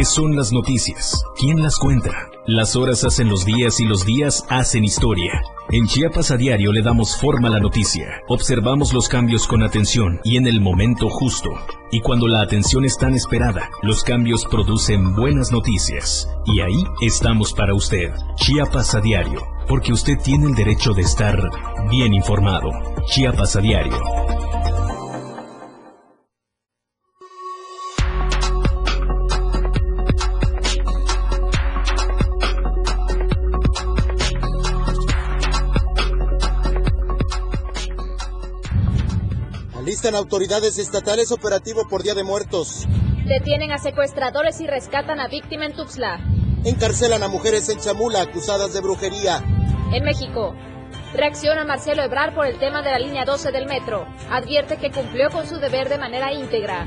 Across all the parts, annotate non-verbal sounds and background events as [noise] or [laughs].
¿Qué son las noticias? ¿Quién las cuenta? Las horas hacen los días y los días hacen historia. En Chiapas a diario le damos forma a la noticia, observamos los cambios con atención y en el momento justo. Y cuando la atención es tan esperada, los cambios producen buenas noticias. Y ahí estamos para usted. Chiapas a diario, porque usted tiene el derecho de estar bien informado. Chiapas a diario. Alistan autoridades estatales operativo por Día de Muertos. Detienen a secuestradores y rescatan a víctima en Tuxtla. Encarcelan a mujeres en Chamula acusadas de brujería. En México, reacciona Marcelo Ebrar por el tema de la línea 12 del metro. Advierte que cumplió con su deber de manera íntegra.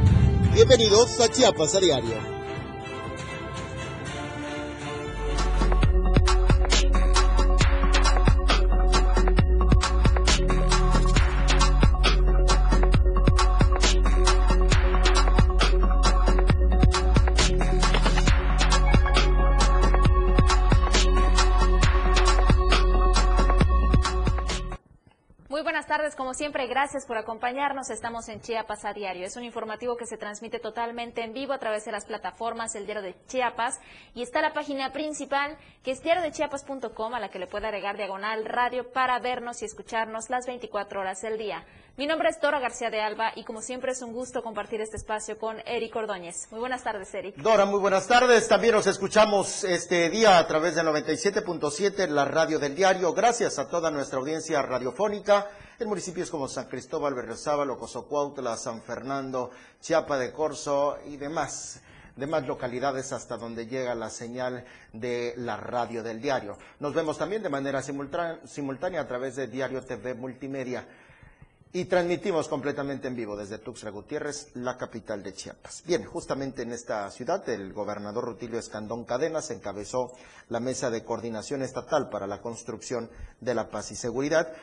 Bienvenidos a Chiapas a Diario. Siempre, gracias por acompañarnos. Estamos en Chiapas a diario. Es un informativo que se transmite totalmente en vivo a través de las plataformas El Diario de Chiapas y está la página principal que es diariodechiapas.com a la que le puede agregar diagonal radio para vernos y escucharnos las 24 horas del día. Mi nombre es Dora García de Alba y como siempre es un gusto compartir este espacio con Eric Ordóñez. Muy buenas tardes, Eric. Dora, muy buenas tardes. También nos escuchamos este día a través de 97.7, la radio del diario. Gracias a toda nuestra audiencia radiofónica en municipios como San Cristóbal, Berriozábal, Cozocuautla, San Fernando, Chiapa de Corzo y demás demás localidades hasta donde llega la señal de la radio del diario. Nos vemos también de manera simultánea a través de Diario TV Multimedia y transmitimos completamente en vivo desde Tuxtla Gutiérrez, la capital de Chiapas. Bien, justamente en esta ciudad, el gobernador Rutilio Escandón Cadenas encabezó la mesa de coordinación estatal para la construcción de la paz y seguridad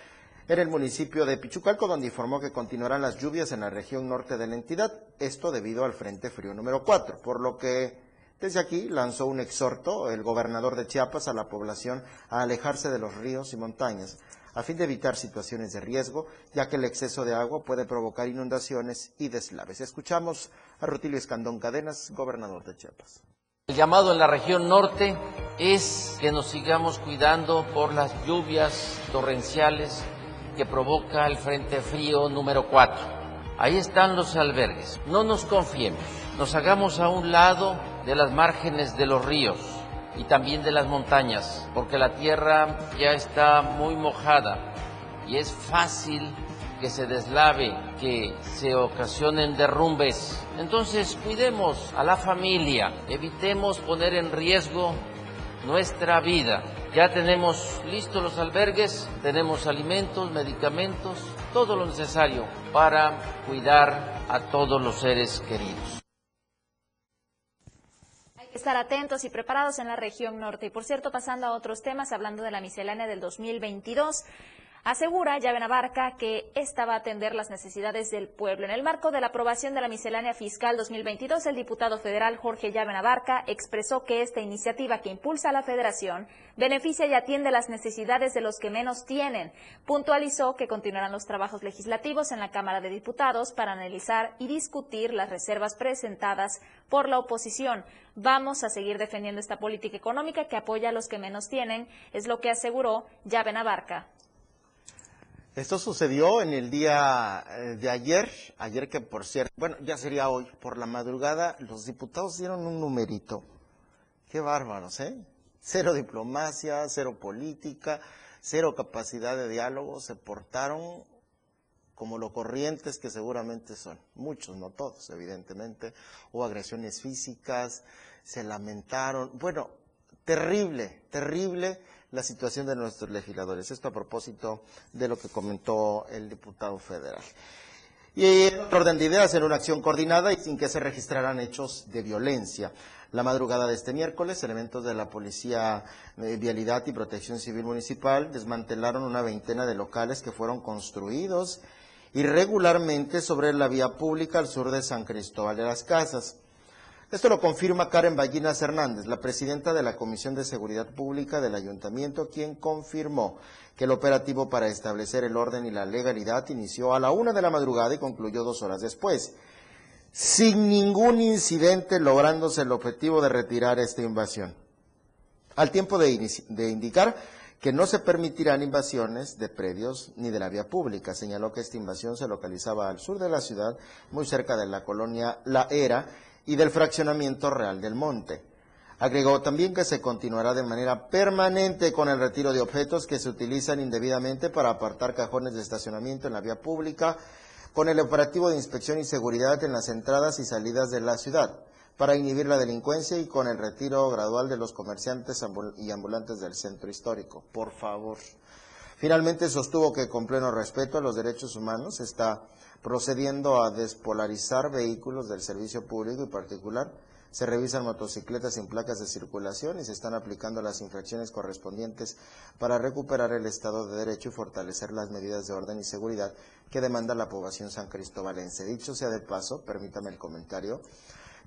en el municipio de Pichucalco, donde informó que continuarán las lluvias en la región norte de la entidad, esto debido al Frente Frío número 4, por lo que desde aquí lanzó un exhorto el gobernador de Chiapas a la población a alejarse de los ríos y montañas a fin de evitar situaciones de riesgo, ya que el exceso de agua puede provocar inundaciones y deslaves. Escuchamos a Rutilio Escandón Cadenas, gobernador de Chiapas. El llamado en la región norte es que nos sigamos cuidando por las lluvias torrenciales que provoca el Frente Frío número 4. Ahí están los albergues. No nos confiemos, nos hagamos a un lado de las márgenes de los ríos y también de las montañas, porque la tierra ya está muy mojada y es fácil que se deslave, que se ocasionen derrumbes. Entonces cuidemos a la familia, evitemos poner en riesgo nuestra vida. Ya tenemos listos los albergues, tenemos alimentos, medicamentos, todo lo necesario para cuidar a todos los seres queridos estar atentos y preparados en la región norte. Y por cierto, pasando a otros temas, hablando de la miscelánea del 2022, Asegura Llave Navarca que esta va a atender las necesidades del pueblo. En el marco de la aprobación de la miscelánea fiscal 2022, el diputado federal Jorge Llave Navarca expresó que esta iniciativa que impulsa la federación beneficia y atiende las necesidades de los que menos tienen. Puntualizó que continuarán los trabajos legislativos en la Cámara de Diputados para analizar y discutir las reservas presentadas por la oposición. Vamos a seguir defendiendo esta política económica que apoya a los que menos tienen, es lo que aseguró Llave Navarca. Esto sucedió en el día eh, de ayer, ayer que por cierto, bueno, ya sería hoy, por la madrugada, los diputados dieron un numerito. Qué bárbaros, ¿eh? Cero diplomacia, cero política, cero capacidad de diálogo, se portaron como lo corrientes que seguramente son. Muchos, no todos, evidentemente. Hubo agresiones físicas, se lamentaron. Bueno, terrible, terrible la situación de nuestros legisladores. Esto a propósito de lo que comentó el diputado federal. Y en orden de ideas, en una acción coordinada y sin que se registraran hechos de violencia. La madrugada de este miércoles, elementos de la Policía de Vialidad y Protección Civil Municipal desmantelaron una veintena de locales que fueron construidos irregularmente sobre la vía pública al sur de San Cristóbal de las Casas. Esto lo confirma Karen Ballinas Hernández, la presidenta de la Comisión de Seguridad Pública del Ayuntamiento, quien confirmó que el operativo para establecer el orden y la legalidad inició a la una de la madrugada y concluyó dos horas después, sin ningún incidente lográndose el objetivo de retirar esta invasión. Al tiempo de, indicar que no se permitirán invasiones de predios ni de la vía pública. Señaló que esta invasión se localizaba al sur de la ciudad, muy cerca de la colonia La Era, y del fraccionamiento Real del Monte. Agregó también que se continuará de manera permanente con el retiro de objetos que se utilizan indebidamente para apartar cajones de estacionamiento en la vía pública, con el operativo de inspección y seguridad en las entradas y salidas de la ciudad, para inhibir la delincuencia y con el retiro gradual de los comerciantes y ambulantes del centro histórico. Por favor. Finalmente sostuvo que con pleno respeto a los derechos humanos está procediendo a despolarizar vehículos del servicio público y particular. Se revisan motocicletas sin placas de circulación y se están aplicando las infracciones correspondientes para recuperar el Estado de Derecho y fortalecer las medidas de orden y seguridad que demanda la población san cristobalense. Dicho sea de paso, permítame el comentario,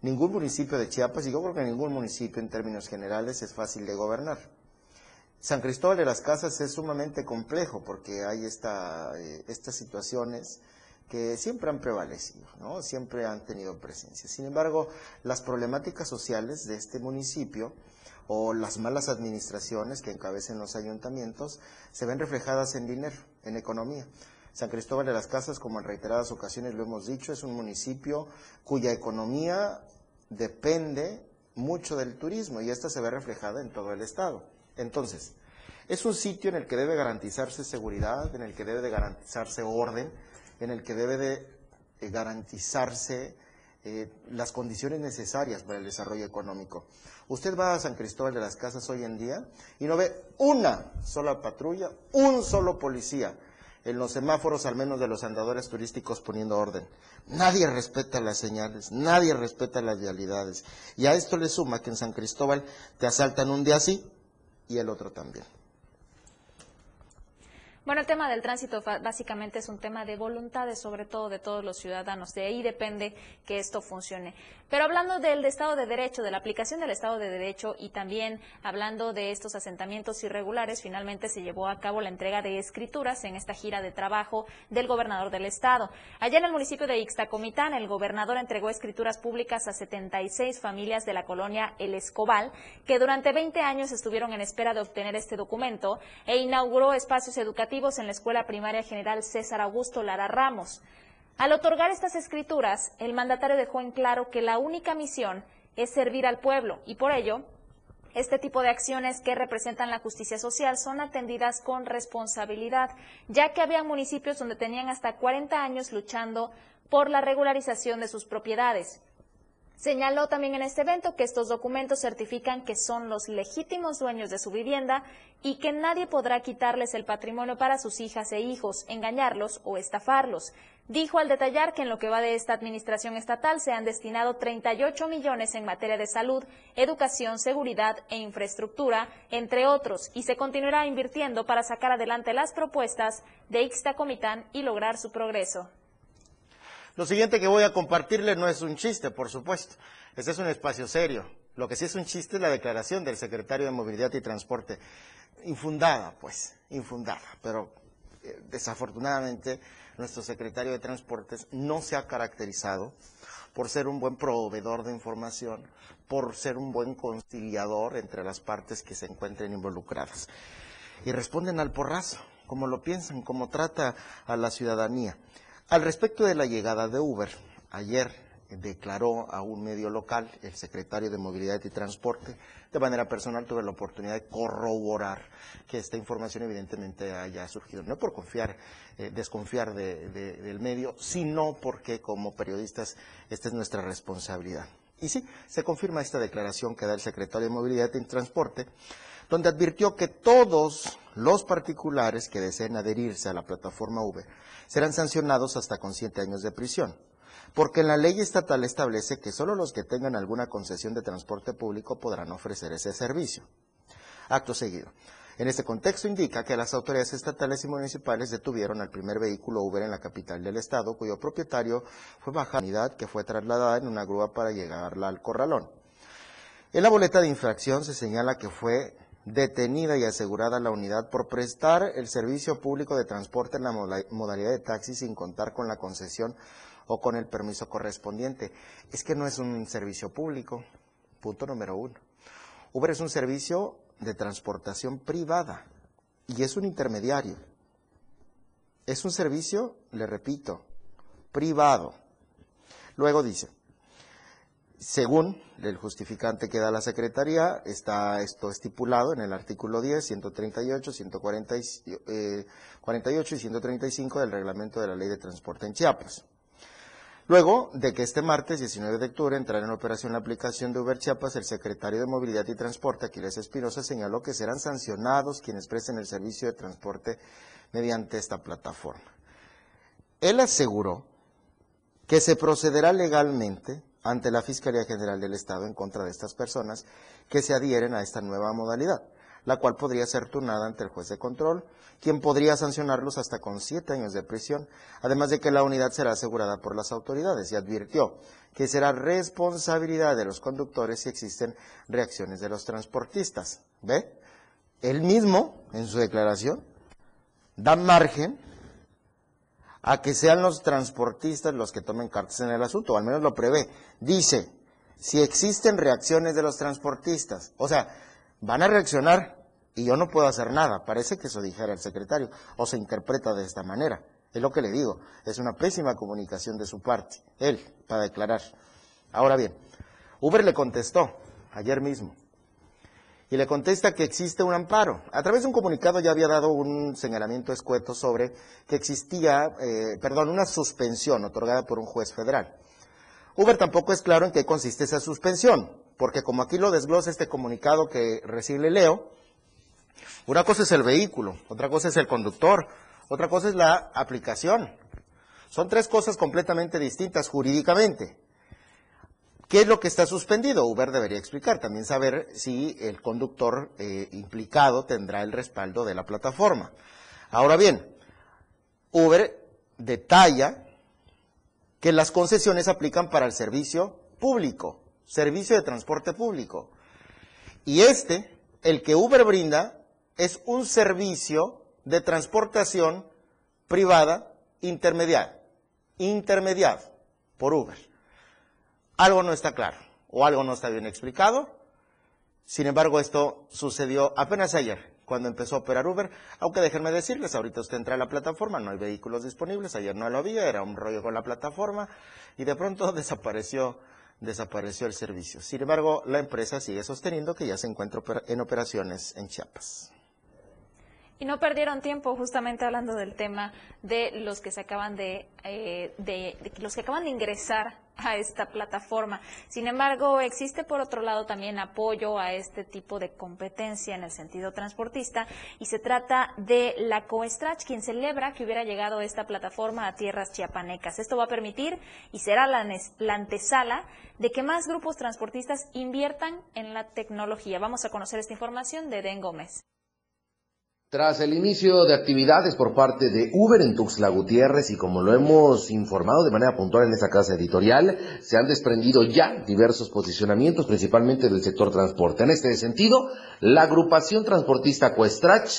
ningún municipio de Chiapas, y yo creo que ningún municipio en términos generales es fácil de gobernar. San Cristóbal de las Casas es sumamente complejo porque hay esta, eh, estas situaciones que siempre han prevalecido, ¿no? siempre han tenido presencia. Sin embargo, las problemáticas sociales de este municipio o las malas administraciones que encabecen los ayuntamientos se ven reflejadas en dinero, en economía. San Cristóbal de las Casas, como en reiteradas ocasiones lo hemos dicho, es un municipio cuya economía depende mucho del turismo y esta se ve reflejada en todo el estado. Entonces, es un sitio en el que debe garantizarse seguridad, en el que debe de garantizarse orden, en el que debe de eh, garantizarse eh, las condiciones necesarias para el desarrollo económico. Usted va a San Cristóbal de las Casas hoy en día y no ve una sola patrulla, un solo policía en los semáforos, al menos de los andadores turísticos, poniendo orden. Nadie respeta las señales, nadie respeta las vialidades. Y a esto le suma que en San Cristóbal te asaltan un día así y el otro también. Bueno, el tema del tránsito básicamente es un tema de voluntades, sobre todo de todos los ciudadanos. De ahí depende que esto funcione. Pero hablando del Estado de Derecho, de la aplicación del Estado de Derecho y también hablando de estos asentamientos irregulares, finalmente se llevó a cabo la entrega de escrituras en esta gira de trabajo del gobernador del Estado. Allá en el municipio de Ixtacomitán, el gobernador entregó escrituras públicas a 76 familias de la colonia El Escobal, que durante 20 años estuvieron en espera de obtener este documento e inauguró espacios educativos en la Escuela Primaria General César Augusto Lara Ramos. Al otorgar estas escrituras, el mandatario dejó en claro que la única misión es servir al pueblo y por ello este tipo de acciones que representan la justicia social son atendidas con responsabilidad, ya que había municipios donde tenían hasta 40 años luchando por la regularización de sus propiedades. Señaló también en este evento que estos documentos certifican que son los legítimos dueños de su vivienda y que nadie podrá quitarles el patrimonio para sus hijas e hijos, engañarlos o estafarlos. Dijo al detallar que en lo que va de esta administración estatal se han destinado 38 millones en materia de salud, educación, seguridad e infraestructura, entre otros, y se continuará invirtiendo para sacar adelante las propuestas de Ixtacomitán y lograr su progreso. Lo siguiente que voy a compartirle no es un chiste, por supuesto. Este es un espacio serio. Lo que sí es un chiste es la declaración del secretario de Movilidad y Transporte. Infundada, pues, infundada. Pero eh, desafortunadamente nuestro secretario de Transportes no se ha caracterizado por ser un buen proveedor de información, por ser un buen conciliador entre las partes que se encuentren involucradas. Y responden al porrazo, como lo piensan, como trata a la ciudadanía. Al respecto de la llegada de Uber, ayer declaró a un medio local, el secretario de Movilidad y Transporte, de manera personal tuve la oportunidad de corroborar que esta información evidentemente haya surgido, no por confiar, eh, desconfiar del medio, sino porque como periodistas esta es nuestra responsabilidad. Y sí, se confirma esta declaración que da el secretario de Movilidad y Transporte, donde advirtió que todos los particulares que deseen adherirse a la plataforma Uber serán sancionados hasta con siete años de prisión, porque la ley estatal establece que solo los que tengan alguna concesión de transporte público podrán ofrecer ese servicio. Acto seguido. En este contexto indica que las autoridades estatales y municipales detuvieron al primer vehículo Uber en la capital del estado, cuyo propietario fue bajado la unidad que fue trasladada en una grúa para llegarla al corralón. En la boleta de infracción se señala que fue detenida y asegurada la unidad por prestar el servicio público de transporte en la modalidad de taxi sin contar con la concesión o con el permiso correspondiente. Es que no es un servicio público, punto número uno. Uber es un servicio de transportación privada y es un intermediario. Es un servicio, le repito, privado. Luego dice, según el justificante que da la Secretaría, está esto estipulado en el artículo 10, 138, 148 y 135 del reglamento de la Ley de Transporte en Chiapas. Luego de que este martes 19 de octubre entrara en operación la aplicación de Uber Chiapas, el secretario de Movilidad y Transporte, Aquiles Espinosa, señaló que serán sancionados quienes presten el servicio de transporte mediante esta plataforma. Él aseguró que se procederá legalmente ante la Fiscalía General del Estado en contra de estas personas que se adhieren a esta nueva modalidad, la cual podría ser turnada ante el juez de control, quien podría sancionarlos hasta con siete años de prisión, además de que la unidad será asegurada por las autoridades y advirtió que será responsabilidad de los conductores si existen reacciones de los transportistas. ¿Ve? Él mismo, en su declaración, da margen a que sean los transportistas los que tomen cartas en el asunto, o al menos lo prevé. Dice, si existen reacciones de los transportistas, o sea, van a reaccionar y yo no puedo hacer nada, parece que eso dijera el secretario, o se interpreta de esta manera. Es lo que le digo, es una pésima comunicación de su parte, él, para declarar. Ahora bien, Uber le contestó ayer mismo, y le contesta que existe un amparo. A través de un comunicado ya había dado un señalamiento escueto sobre que existía, eh, perdón, una suspensión otorgada por un juez federal. Uber tampoco es claro en qué consiste esa suspensión, porque como aquí lo desglosa este comunicado que recibe Leo, una cosa es el vehículo, otra cosa es el conductor, otra cosa es la aplicación. Son tres cosas completamente distintas jurídicamente. ¿Qué es lo que está suspendido? Uber debería explicar, también saber si el conductor eh, implicado tendrá el respaldo de la plataforma. Ahora bien, Uber detalla que las concesiones aplican para el servicio público, servicio de transporte público. Y este, el que Uber brinda, es un servicio de transportación privada intermediada, intermediado por Uber algo no está claro o algo no está bien explicado. Sin embargo, esto sucedió apenas ayer, cuando empezó a operar Uber, aunque déjenme decirles, ahorita usted entra a la plataforma, no hay vehículos disponibles, ayer no lo había, era un rollo con la plataforma y de pronto [laughs] desapareció, desapareció el servicio. Sin embargo, la empresa sigue sosteniendo que ya se encuentra en operaciones en Chiapas. Y no perdieron tiempo justamente hablando del tema de los que se acaban de, eh, de, los que acaban de ingresar a esta plataforma. Sin embargo, existe por otro lado también apoyo a este tipo de competencia en el sentido transportista y se trata de la Coestrach, quien celebra que hubiera llegado esta plataforma a tierras chiapanecas. Esto va a permitir y será la, la antesala de que más grupos transportistas inviertan en la tecnología. Vamos a conocer esta información de Den Gómez. Tras el inicio de actividades por parte de Uber en Tuxtla Gutiérrez y como lo hemos informado de manera puntual en esta casa editorial, se han desprendido ya diversos posicionamientos, principalmente del sector transporte. En este sentido, la agrupación transportista Cuestrach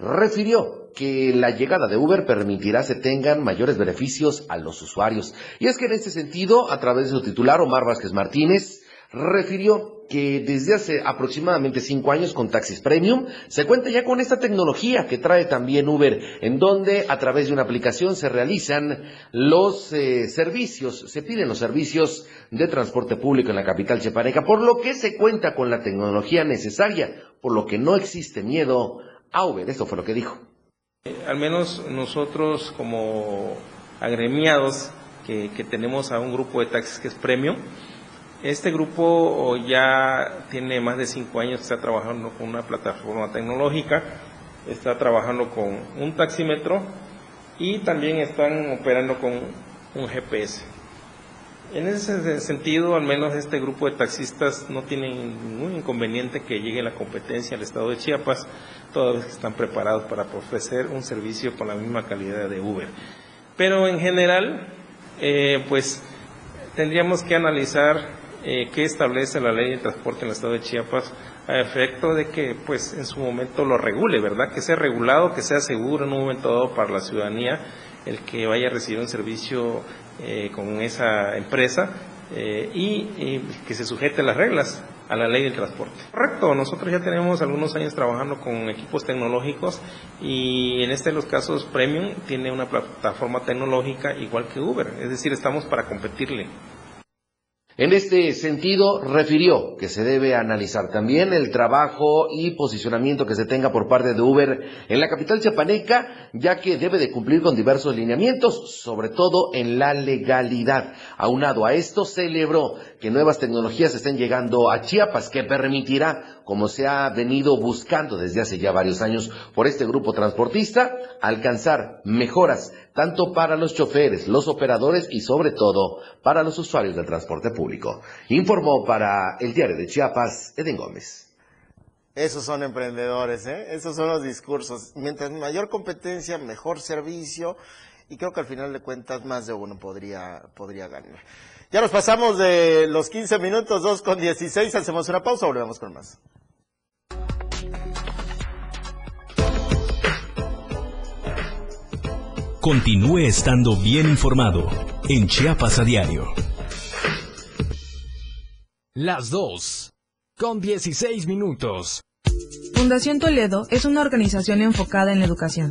refirió que la llegada de Uber permitirá se tengan mayores beneficios a los usuarios. Y es que en este sentido, a través de su titular, Omar Vázquez Martínez, refirió que desde hace aproximadamente cinco años con Taxis Premium se cuenta ya con esta tecnología que trae también Uber, en donde a través de una aplicación se realizan los eh, servicios, se piden los servicios de transporte público en la capital chepaneca, por lo que se cuenta con la tecnología necesaria, por lo que no existe miedo a Uber. Esto fue lo que dijo. Al menos nosotros como agremiados que tenemos a un grupo de taxis que es Premium, este grupo ya tiene más de cinco años, está trabajando con una plataforma tecnológica, está trabajando con un taxímetro y también están operando con un GPS. En ese sentido, al menos este grupo de taxistas no tiene ningún inconveniente que llegue la competencia al estado de Chiapas, toda vez que están preparados para ofrecer un servicio con la misma calidad de Uber. Pero en general, eh, pues tendríamos que analizar eh, qué establece la ley de transporte en el estado de Chiapas a efecto de que pues en su momento lo regule, ¿verdad? Que sea regulado, que sea seguro en un momento dado para la ciudadanía el que vaya a recibir un servicio eh, con esa empresa eh, y, que se sujete las reglas, a la ley del transporte. Correcto, nosotros ya tenemos algunos años trabajando con equipos tecnológicos y en este de los casos Premium tiene una plataforma tecnológica igual que Uber, es decir, estamos para competirle. En este sentido, refirió que se debe analizar también el trabajo y posicionamiento que se tenga por parte de Uber en la capital chiapaneca, ya que debe de cumplir con diversos lineamientos, sobre todo en la legalidad. Aunado a esto, celebró que nuevas tecnologías estén llegando a Chiapas, que permitirá, como se ha venido buscando desde hace ya varios años por este grupo transportista, alcanzar mejoras tanto para los choferes, los operadores y sobre todo para los usuarios del transporte público. Informó para el diario de Chiapas, Eden Gómez. Esos son emprendedores, ¿eh? esos son los discursos. Mientras mayor competencia, mejor servicio y creo que al final de cuentas más de uno podría, podría ganar. Ya nos pasamos de los 15 minutos, 2 con 16, hacemos una pausa, volvemos con más. Continúe estando bien informado en Chiapas a diario. Las 2 con 16 minutos. Fundación Toledo es una organización enfocada en la educación.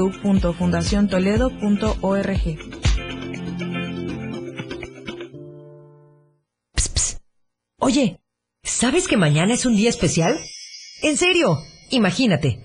www.fundaciontoledo.org. Oye, ¿sabes que mañana es un día especial? En serio, imagínate.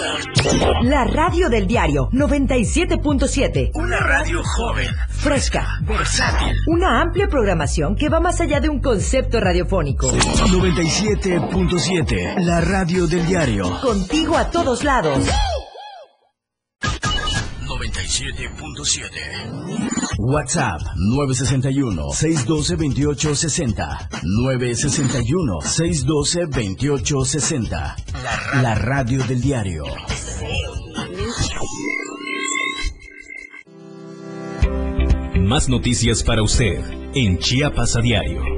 La radio del diario 97.7. Una radio joven, fresca, versátil. Una amplia programación que va más allá de un concepto radiofónico. 97.7. La radio del diario. Contigo a todos lados. 97.7. WhatsApp 961-612-2860. 961-612-2860. La, La radio del diario. Más noticias para usted en Chiapas a diario.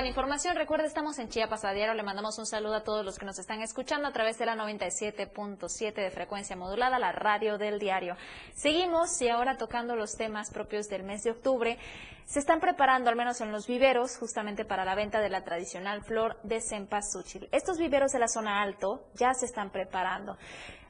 La información. Recuerda, estamos en Chiapas a. Le mandamos un saludo a todos los que nos están escuchando a través de la 97.7 de frecuencia modulada, la radio del diario. Seguimos y ahora tocando los temas propios del mes de octubre. Se están preparando, al menos en los viveros, justamente para la venta de la tradicional flor de cempasúchil. Estos viveros de la zona alto ya se están preparando.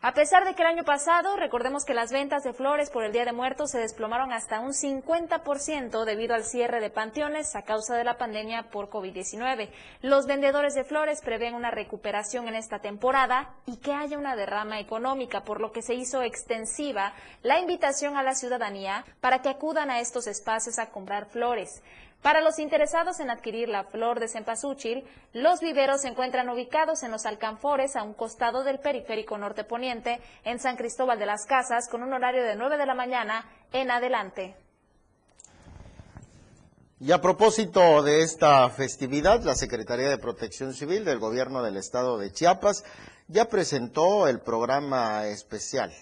A pesar de que el año pasado, recordemos que las ventas de flores por el Día de Muertos se desplomaron hasta un 50% debido al cierre de panteones a causa de la pandemia por COVID-19. Los vendedores de flores prevén una recuperación en esta temporada y que haya una derrama económica, por lo que se hizo extensiva la invitación a la ciudadanía para que acudan a estos espacios a comprar flores. Para los interesados en adquirir la flor de cempasúchil, los viveros se encuentran ubicados en los alcanfores a un costado del periférico norte poniente en San Cristóbal de las Casas con un horario de 9 de la mañana en adelante. Y a propósito de esta festividad, la Secretaría de Protección Civil del Gobierno del Estado de Chiapas ya presentó el programa especial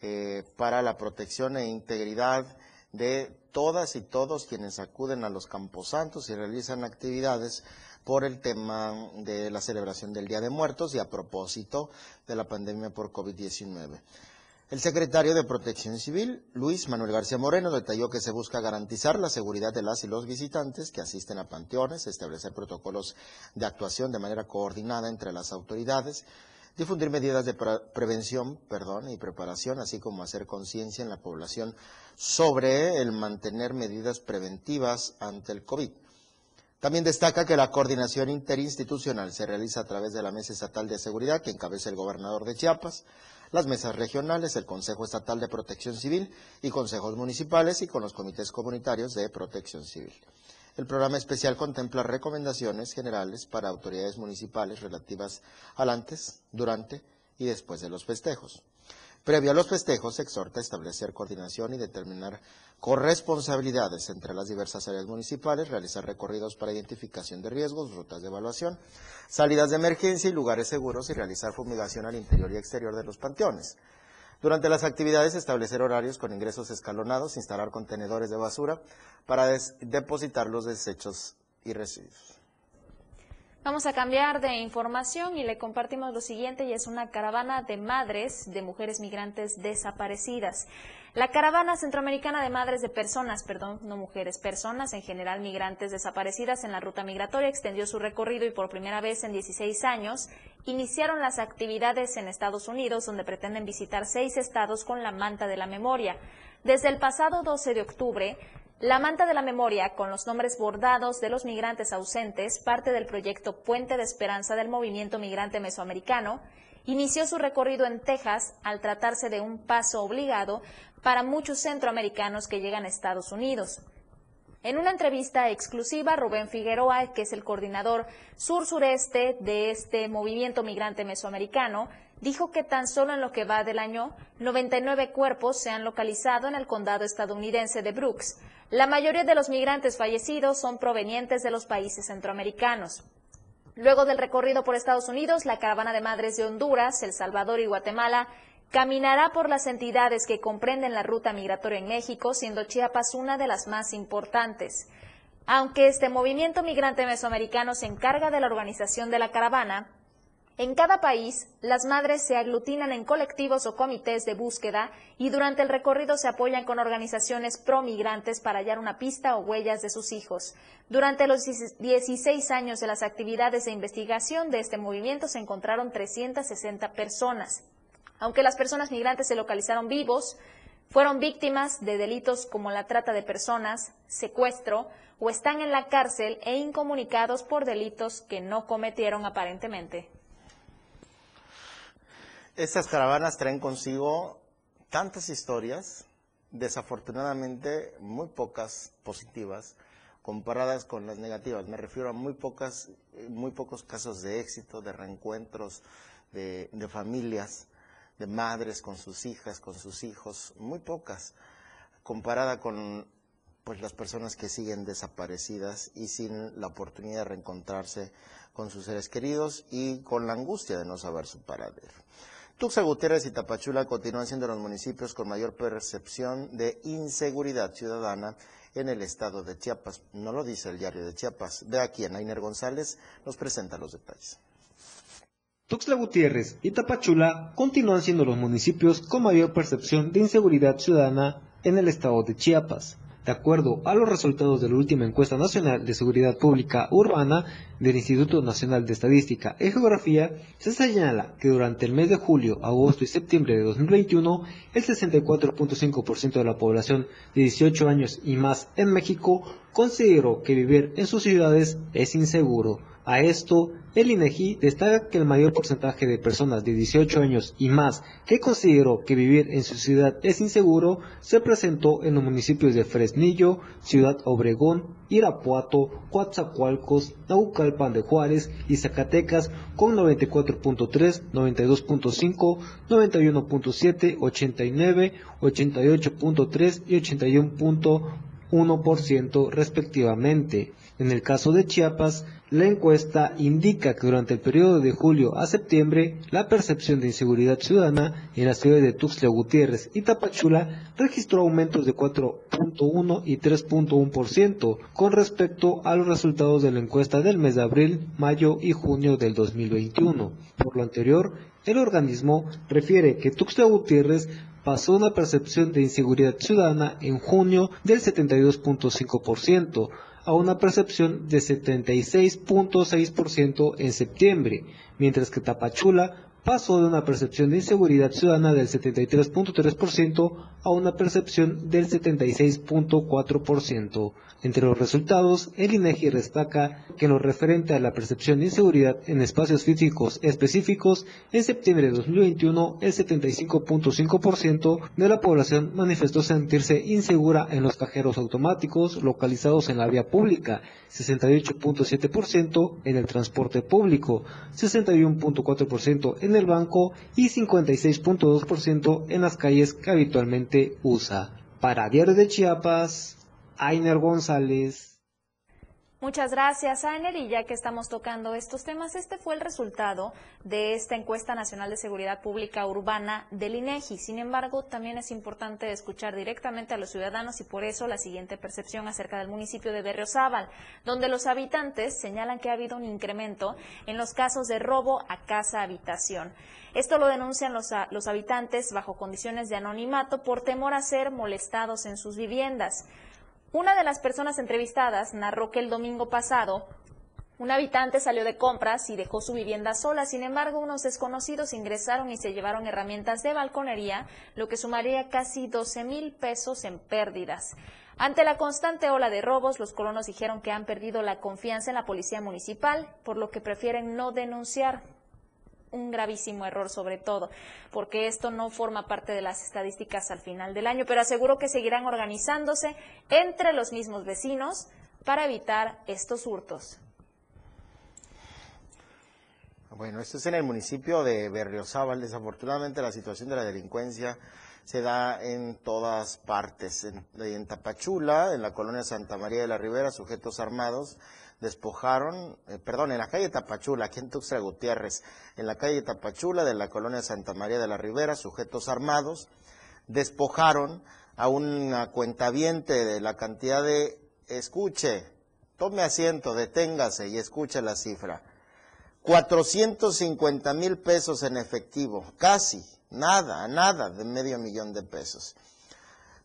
eh, para la protección e integridad de todas y todos quienes acuden a los camposantos y realizan actividades por el tema de la celebración del Día de Muertos y a propósito de la pandemia por COVID-19. El secretario de Protección Civil, Luis Manuel García Moreno, detalló que se busca garantizar la seguridad de las y los visitantes que asisten a panteones, establecer protocolos de actuación de manera coordinada entre las autoridades, difundir medidas de prevención y preparación, así como hacer conciencia en la población sobre el mantener medidas preventivas ante el COVID. También destaca que la coordinación interinstitucional se realiza a través de la Mesa Estatal de Seguridad que encabeza el gobernador de Chiapas, las mesas regionales, el Consejo Estatal de Protección Civil y consejos municipales y con los comités comunitarios de protección civil. El programa especial contempla recomendaciones generales para autoridades municipales relativas al antes, durante y después de los festejos. Previo a los festejos, se exhorta a establecer coordinación y determinar corresponsabilidades entre las diversas áreas municipales, realizar recorridos para identificación de riesgos, rutas de evaluación, salidas de emergencia y lugares seguros y realizar fumigación al interior y exterior de los panteones. Durante las actividades, establecer horarios con ingresos escalonados, instalar contenedores de basura para depositar los desechos y residuos. Vamos a cambiar de información y le compartimos lo siguiente y es una caravana de madres de mujeres migrantes desaparecidas. La caravana centroamericana de madres de personas, perdón, no mujeres, personas en general migrantes desaparecidas en la ruta migratoria extendió su recorrido y por primera vez en 16 años iniciaron las actividades en Estados Unidos donde pretenden visitar seis estados con la manta de la memoria. Desde el pasado 12 de octubre, la manta de la memoria, con los nombres bordados de los migrantes ausentes, parte del proyecto Puente de Esperanza del movimiento migrante mesoamericano, inició su recorrido en Texas al tratarse de un paso obligado para muchos centroamericanos que llegan a Estados Unidos. En una entrevista exclusiva, Rubén Figueroa, que es el coordinador sur-sureste de este movimiento migrante mesoamericano, dijo que tan solo en lo que va del año, 99 cuerpos se han localizado en el condado estadounidense de Brooks. La mayoría de los migrantes fallecidos son provenientes de los países centroamericanos. Luego del recorrido por Estados Unidos, la caravana de madres de Honduras, El Salvador y Guatemala caminará por las entidades que comprenden la ruta migratoria en México, siendo Chiapas una de las más importantes. Aunque este movimiento migrante mesoamericano se encarga de la organización de la caravana, en cada país, las madres se aglutinan en colectivos o comités de búsqueda y durante el recorrido se apoyan con organizaciones pro-migrantes para hallar una pista o huellas de sus hijos. Durante los 16 años de las actividades de investigación de este movimiento se encontraron 360 personas. Aunque las personas migrantes se localizaron vivos, fueron víctimas de delitos como la trata de personas, secuestro o están en la cárcel e incomunicados por delitos que no cometieron aparentemente. Estas caravanas traen consigo tantas historias, desafortunadamente muy pocas positivas, comparadas con las negativas. Me refiero a muy pocas, muy pocos casos de éxito, de reencuentros de, familias, de madres con sus hijas, con sus hijos, muy pocas, comparada con pues las personas que siguen desaparecidas y sin la oportunidad de reencontrarse con sus seres queridos y con la angustia de no saber su paradero. Tuxa Gutiérrez y Tapachula continúan siendo los municipios con mayor percepción de inseguridad ciudadana en el estado de Chiapas. No lo dice el diario de Chiapas. De aquí, Ainer González nos presenta los detalles. Tuxtla Gutiérrez y Tapachula continúan siendo los municipios con mayor percepción de inseguridad ciudadana en el estado de Chiapas. De acuerdo a los resultados de la última encuesta nacional de seguridad pública urbana del Instituto Nacional de Estadística y Geografía, se señala que durante el mes de julio, agosto y septiembre de 2021, el 64.5% de la población de 18 años y más en México consideró que vivir en sus ciudades es inseguro. A esto, el INEGI destaca que el mayor porcentaje de personas de 18 años y más que consideró que vivir en su ciudad es inseguro se presentó en los municipios de Fresnillo, Ciudad Obregón, Irapuato, Coatzacoalcos, Naucalpan de Juárez y Zacatecas con 94.3, 92.5, 91.7, 89, 88.3 y 81.1% respectivamente. En el caso de Chiapas, la encuesta indica que durante el periodo de julio a septiembre, la percepción de inseguridad ciudadana en las ciudades de Tuxtla Gutiérrez y Tapachula registró aumentos de 4.1 y 3.1% con respecto a los resultados de la encuesta del mes de abril, mayo y junio del 2021. Por lo anterior, el organismo refiere que Tuxtla Gutiérrez pasó una percepción de inseguridad ciudadana en junio del 72.5%, a una percepción de 76.6% en septiembre, mientras que Tapachula pasó de una percepción de inseguridad ciudadana del 73.3% a una percepción del 76.4%. Entre los resultados, el INEGI destaca que en lo referente a la percepción de inseguridad en espacios físicos específicos, en septiembre de 2021 el 75.5% de la población manifestó sentirse insegura en los cajeros automáticos localizados en la vía pública, 68.7% en el transporte público, 61.4% en el banco y 56.2% en las calles que habitualmente usa. Para Diario de Chiapas, Ainer González. Muchas gracias, Ainer. Y ya que estamos tocando estos temas, este fue el resultado de esta encuesta nacional de seguridad pública urbana del INEGI. Sin embargo, también es importante escuchar directamente a los ciudadanos y por eso la siguiente percepción acerca del municipio de Berriozábal, donde los habitantes señalan que ha habido un incremento en los casos de robo a casa habitación. Esto lo denuncian los, los habitantes bajo condiciones de anonimato por temor a ser molestados en sus viviendas. Una de las personas entrevistadas narró que el domingo pasado un habitante salió de compras y dejó su vivienda sola, sin embargo unos desconocidos ingresaron y se llevaron herramientas de balconería, lo que sumaría casi 12 mil pesos en pérdidas. Ante la constante ola de robos, los colonos dijeron que han perdido la confianza en la policía municipal, por lo que prefieren no denunciar un gravísimo error sobre todo, porque esto no forma parte de las estadísticas al final del año, pero aseguro que seguirán organizándose entre los mismos vecinos para evitar estos hurtos. Bueno, esto es en el municipio de Berriozábal. Desafortunadamente la situación de la delincuencia se da en todas partes. En, Tapachula, en la colonia Santa María de la Ribera, sujetos armados despojaron, eh, perdón, en la calle Tapachula, aquí en Tuxtla Gutiérrez, en la calle Tapachula de la colonia Santa María de la Ribera, sujetos armados, despojaron a una cuentaviente de la cantidad de, escuche, tome asiento, deténgase y escuche la cifra, 450 mil pesos en efectivo, casi, nada, nada de medio millón de pesos.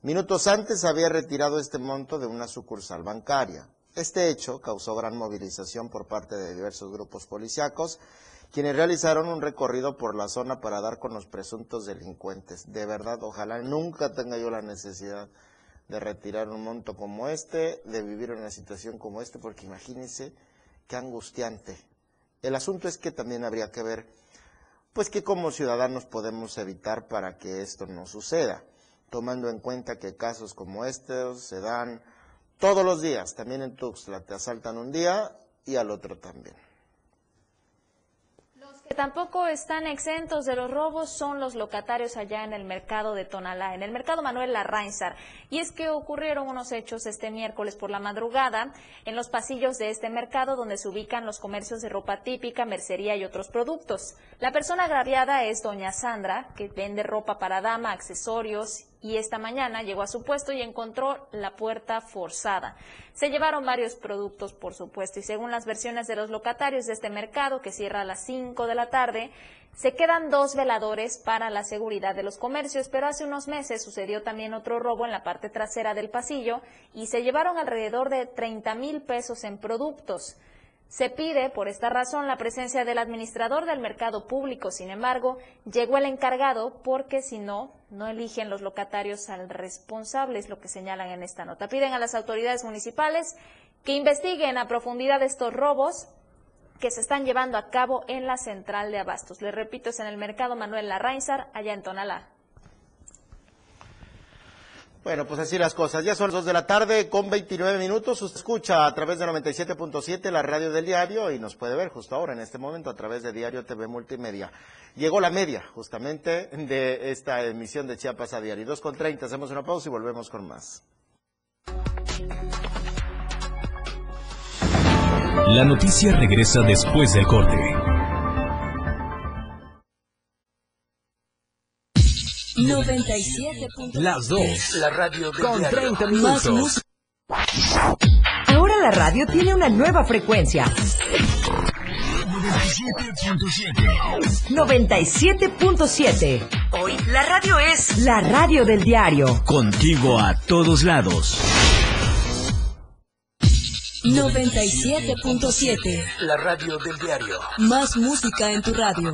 Minutos antes había retirado este monto de una sucursal bancaria. Este hecho causó gran movilización por parte de diversos grupos policíacos, quienes realizaron un recorrido por la zona para dar con los presuntos delincuentes. De verdad, ojalá nunca tenga yo la necesidad de retirar un monto como este, de vivir una situación como esta, porque imagínense qué angustiante. El asunto es que también habría que ver, pues, que como ciudadanos podemos evitar para que esto no suceda, tomando en cuenta que casos como estos se dan todos los días, también en Tuxtla, te asaltan un día y al otro también. Tampoco están exentos de los robos son los locatarios allá en el mercado de Tonalá, en el mercado Manuel Larrainzar. Y es que ocurrieron unos hechos este miércoles por la madrugada en los pasillos de este mercado donde se ubican los comercios de ropa típica, mercería y otros productos. La persona agraviada es doña Sandra, que vende ropa para dama, accesorios y esta mañana llegó a su puesto y encontró la puerta forzada. Se llevaron varios productos, por supuesto, y según las versiones de los locatarios de este mercado, que cierra a las 5 de la tarde, se quedan dos veladores para la seguridad de los comercios, pero hace unos meses sucedió también otro robo en la parte trasera del pasillo y se llevaron alrededor de 30 mil pesos en productos. Se pide, por esta razón, la presencia del administrador del mercado público. Sin embargo, llegó el encargado porque si no, no eligen los locatarios al responsable, es lo que señalan en esta nota. Piden a las autoridades municipales que investiguen a profundidad estos robos que se están llevando a cabo en la central de abastos. Le repito, es en el mercado Manuel Larrainzar, allá en Tonalá. Bueno, pues así las cosas. Ya son las 2 de la tarde con 29 minutos. Usted escucha a través de 97.7 la radio del diario y nos puede ver justo ahora, en este momento, a través de Diario TV Multimedia. Llegó la media, justamente, de esta emisión de Chiapas a Diario. 2 con 30, hacemos una pausa y volvemos con más. La noticia regresa después del corte. 97. Las dos. La radio del Con diario. 30 Más minutos. música. Ahora la radio tiene una nueva frecuencia. 97.7. Hoy la radio es la radio del diario. Contigo a todos lados. 97.7. La radio del diario. Más música en tu radio.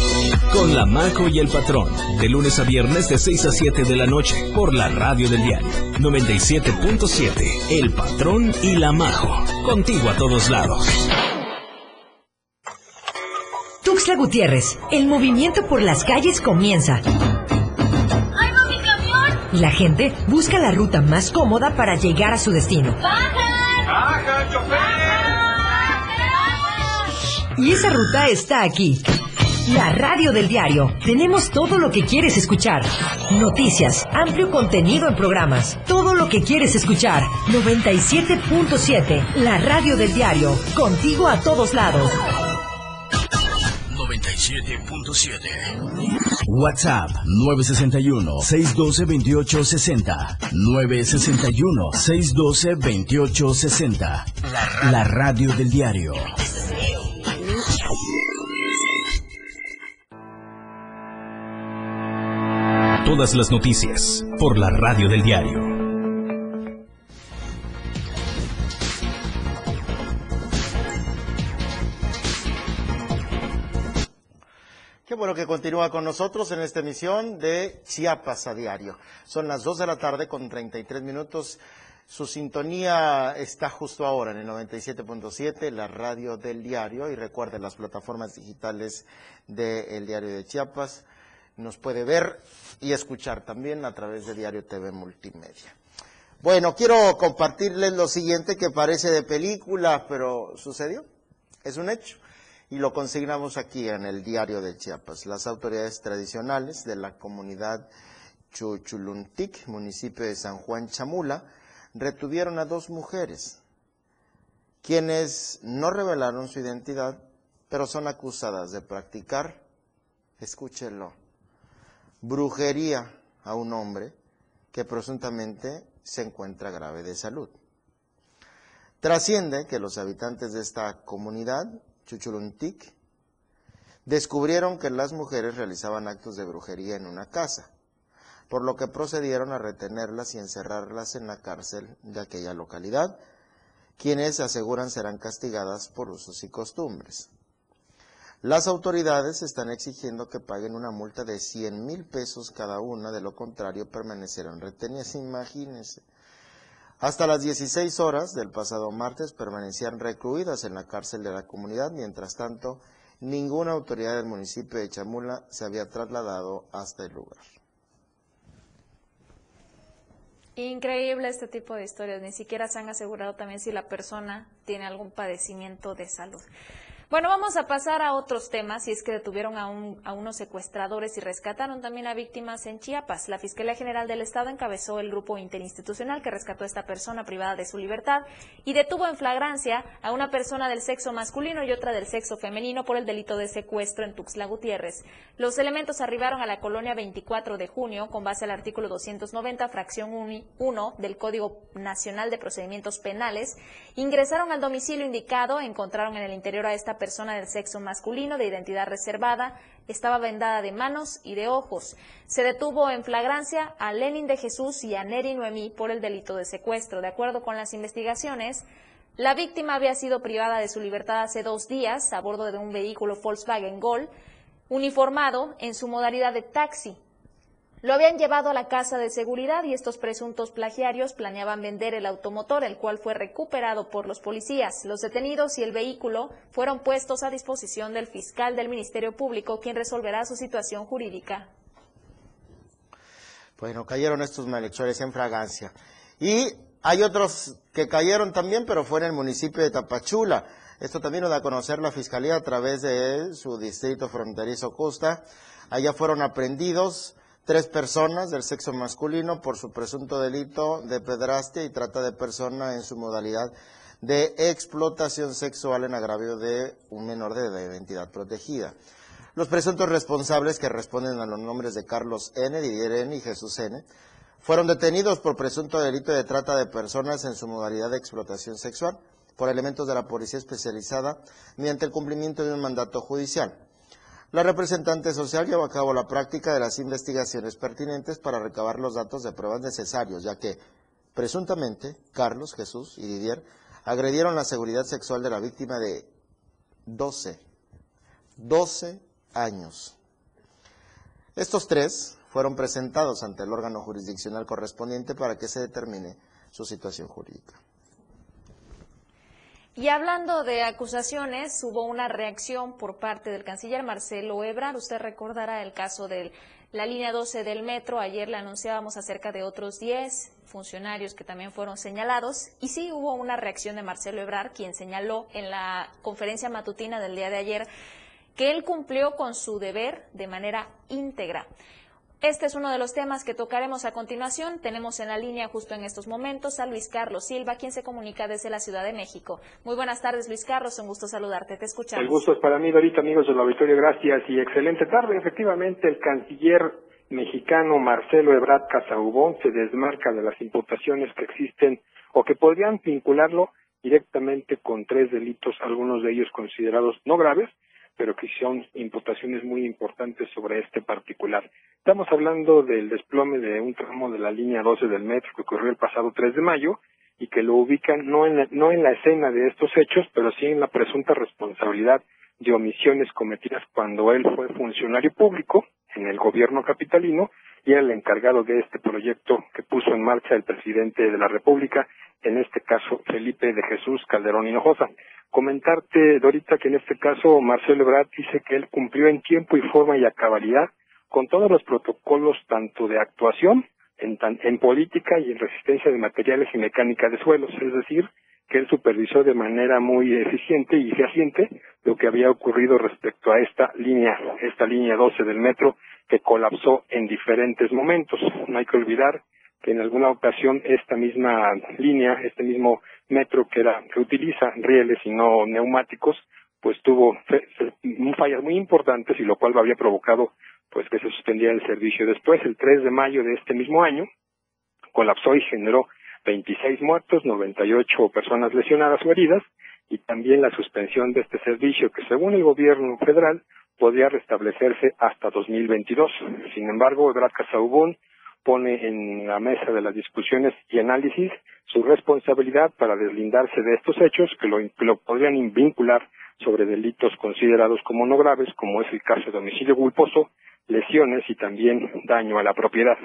con la Majo y el Patrón, de lunes a viernes de 6 a 7 de la noche, por la radio del diario 97.7, El Patrón y la Majo, contigo a todos lados. Tuxtla Gutiérrez, el movimiento por las calles comienza. ¡Ay, no, mi camión! Y la gente busca la ruta más cómoda para llegar a su destino. ¡Baja! Y esa ruta está aquí. La radio del diario. Tenemos todo lo que quieres escuchar. Noticias, amplio contenido en programas. Todo lo que quieres escuchar. 97.7. La radio del diario. Contigo a todos lados. 97.7. WhatsApp 961-612-2860. 961-612-2860. La radio del diario. Todas las noticias por la radio del diario. Qué bueno que continúa con nosotros en esta emisión de Chiapas a diario. Son las 2 de la tarde con 33 minutos. Su sintonía está justo ahora en el 97.7, la radio del diario. Y recuerden las plataformas digitales del diario de Chiapas. Nos puede ver y escuchar también a través de Diario TV Multimedia. Bueno, quiero compartirles lo siguiente que parece de película, pero sucedió. Es un hecho y lo consignamos aquí en el diario de Chiapas. Las autoridades tradicionales de la comunidad Chuchuluntic, municipio de San Juan Chamula, retuvieron a dos mujeres, quienes no revelaron su identidad, pero son acusadas de practicar, escúchelo, brujería a un hombre que presuntamente se encuentra grave de salud. Trasciende que los habitantes de esta comunidad, Chuchuluntic, descubrieron que las mujeres realizaban actos de brujería en una casa, por lo que procedieron a retenerlas y encerrarlas en la cárcel de aquella localidad, quienes aseguran serán castigadas por usos y costumbres. Las autoridades están exigiendo que paguen una multa de 100 mil pesos cada una, de lo contrario permanecerán retenidas. [laughs] Imagínense. Hasta las 16 horas del pasado martes permanecían recluidas en la cárcel de la comunidad, mientras tanto ninguna autoridad del municipio de Chamula se había trasladado hasta el lugar. Increíble este tipo de historias, ni siquiera se han asegurado también si la persona tiene algún padecimiento de salud. Bueno, vamos a pasar a otros temas, y es que detuvieron a, a, unos secuestradores y rescataron también a víctimas en Chiapas. La Fiscalía General del Estado encabezó el grupo interinstitucional que rescató a esta persona privada de su libertad y detuvo en flagrancia a una persona del sexo masculino y otra del sexo femenino por el delito de secuestro en Tuxtla Gutiérrez. Los elementos arribaron a la colonia 24 de junio con base al artículo 290, fracción 1 del Código Nacional de Procedimientos Penales. Ingresaron al domicilio indicado, encontraron en el interior a esta persona del sexo masculino de identidad reservada estaba vendada de manos y de ojos. Se detuvo en flagrancia a Lenin de Jesús y a Neri Noemí por el delito de secuestro. De acuerdo con las investigaciones, la víctima había sido privada de su libertad hace dos días a bordo de un vehículo Volkswagen Gol, uniformado en su modalidad de taxi. Lo habían llevado a la casa de seguridad y estos presuntos plagiarios planeaban vender el automotor, el cual fue recuperado por los policías. Los detenidos y el vehículo fueron puestos a disposición del fiscal del Ministerio Público, quien resolverá su situación jurídica. Bueno, cayeron estos malhechores en fragancia. Y hay otros que cayeron también, pero fue en el municipio de Tapachula. Esto también lo da a conocer la Fiscalía a través de su distrito fronterizo Costa. Allá fueron aprendidos tres personas del sexo masculino por su presunto delito de pedrastia y trata de persona en su modalidad de explotación sexual en agravio de un menor de identidad protegida. Los presuntos responsables, que responden a los nombres de Carlos N., Didier N. y Jesús N., fueron detenidos por presunto delito de trata de personas en su modalidad de explotación sexual por elementos de la policía especializada mediante el cumplimiento de un mandato judicial. La representante social llevó a cabo la práctica de las investigaciones pertinentes para recabar los datos de pruebas necesarios, ya que, presuntamente, Carlos, Jesús y Didier agredieron la seguridad sexual de la víctima de 12, 12 años. Estos tres fueron presentados ante el órgano jurisdiccional correspondiente para que se determine su situación jurídica. Y hablando de acusaciones, hubo una reacción por parte del canciller Marcelo Ebrard. Usted recordará el caso de la línea 12 del metro. Ayer le anunciábamos acerca de otros 10 funcionarios que también fueron señalados. Y sí hubo una reacción de Marcelo Ebrard, quien señaló en la conferencia matutina del día de ayer que él cumplió con su deber de manera íntegra. Este es uno de los temas que tocaremos a continuación. Tenemos en la línea justo en estos momentos a Luis Carlos Silva, quien se comunica desde la Ciudad de México. Muy buenas tardes, Luis Carlos. Un gusto saludarte. Te escuchamos. El gusto es para mí, Dorita, amigos del auditorio. Gracias y excelente tarde. Efectivamente, el canciller mexicano Marcelo Ebrard Casaubón se desmarca de las imputaciones que existen o que podrían vincularlo directamente con tres delitos, algunos de ellos considerados no graves, pero que son imputaciones muy importantes sobre este particular. Estamos hablando del desplome de un tramo de la línea 12 del metro que ocurrió el pasado 3 de mayo y que lo ubican no en, la, no en la escena de estos hechos, pero sí en la presunta responsabilidad de omisiones cometidas cuando él fue funcionario público en el gobierno capitalino y era el encargado de este proyecto que puso en marcha el presidente de la República, en este caso Felipe de Jesús Calderón Hinojosa. Comentarte, Dorita, que en este caso Marcelo Ebrard dice que él cumplió en tiempo y forma y a cabalidad con todos los protocolos tanto de actuación en, en política y en resistencia de materiales y mecánica de suelos, es decir, que él supervisó de manera muy eficiente y fehaciente lo que había ocurrido respecto a esta línea, esta línea 12 del metro que colapsó en diferentes momentos. No hay que olvidar que en alguna ocasión esta misma línea, este mismo metro que era que utiliza rieles y no neumáticos, pues tuvo fallas muy importantes y lo cual había provocado pues que se suspendiera el servicio. Después, el 3 de mayo de este mismo año, colapsó y generó 26 muertos, 98 personas lesionadas o heridas y también la suspensión de este servicio que según el gobierno federal podría restablecerse hasta 2022. Sin embargo, Ebrard Casaubón pone en la mesa de las discusiones y análisis su responsabilidad para deslindarse de estos hechos que lo, que lo podrían vincular sobre delitos considerados como no graves, como es el caso de homicidio culposo, lesiones y también daño a la propiedad.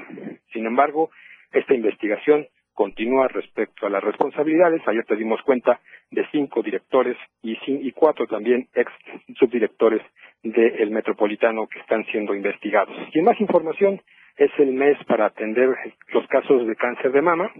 Sin embargo, esta investigación continúa respecto a las responsabilidades. Ayer te dimos cuenta de cinco directores y, y cuatro también ex subdirectores del Metropolitano que están siendo investigados. Y más información, es el mes para atender los casos de cáncer de mama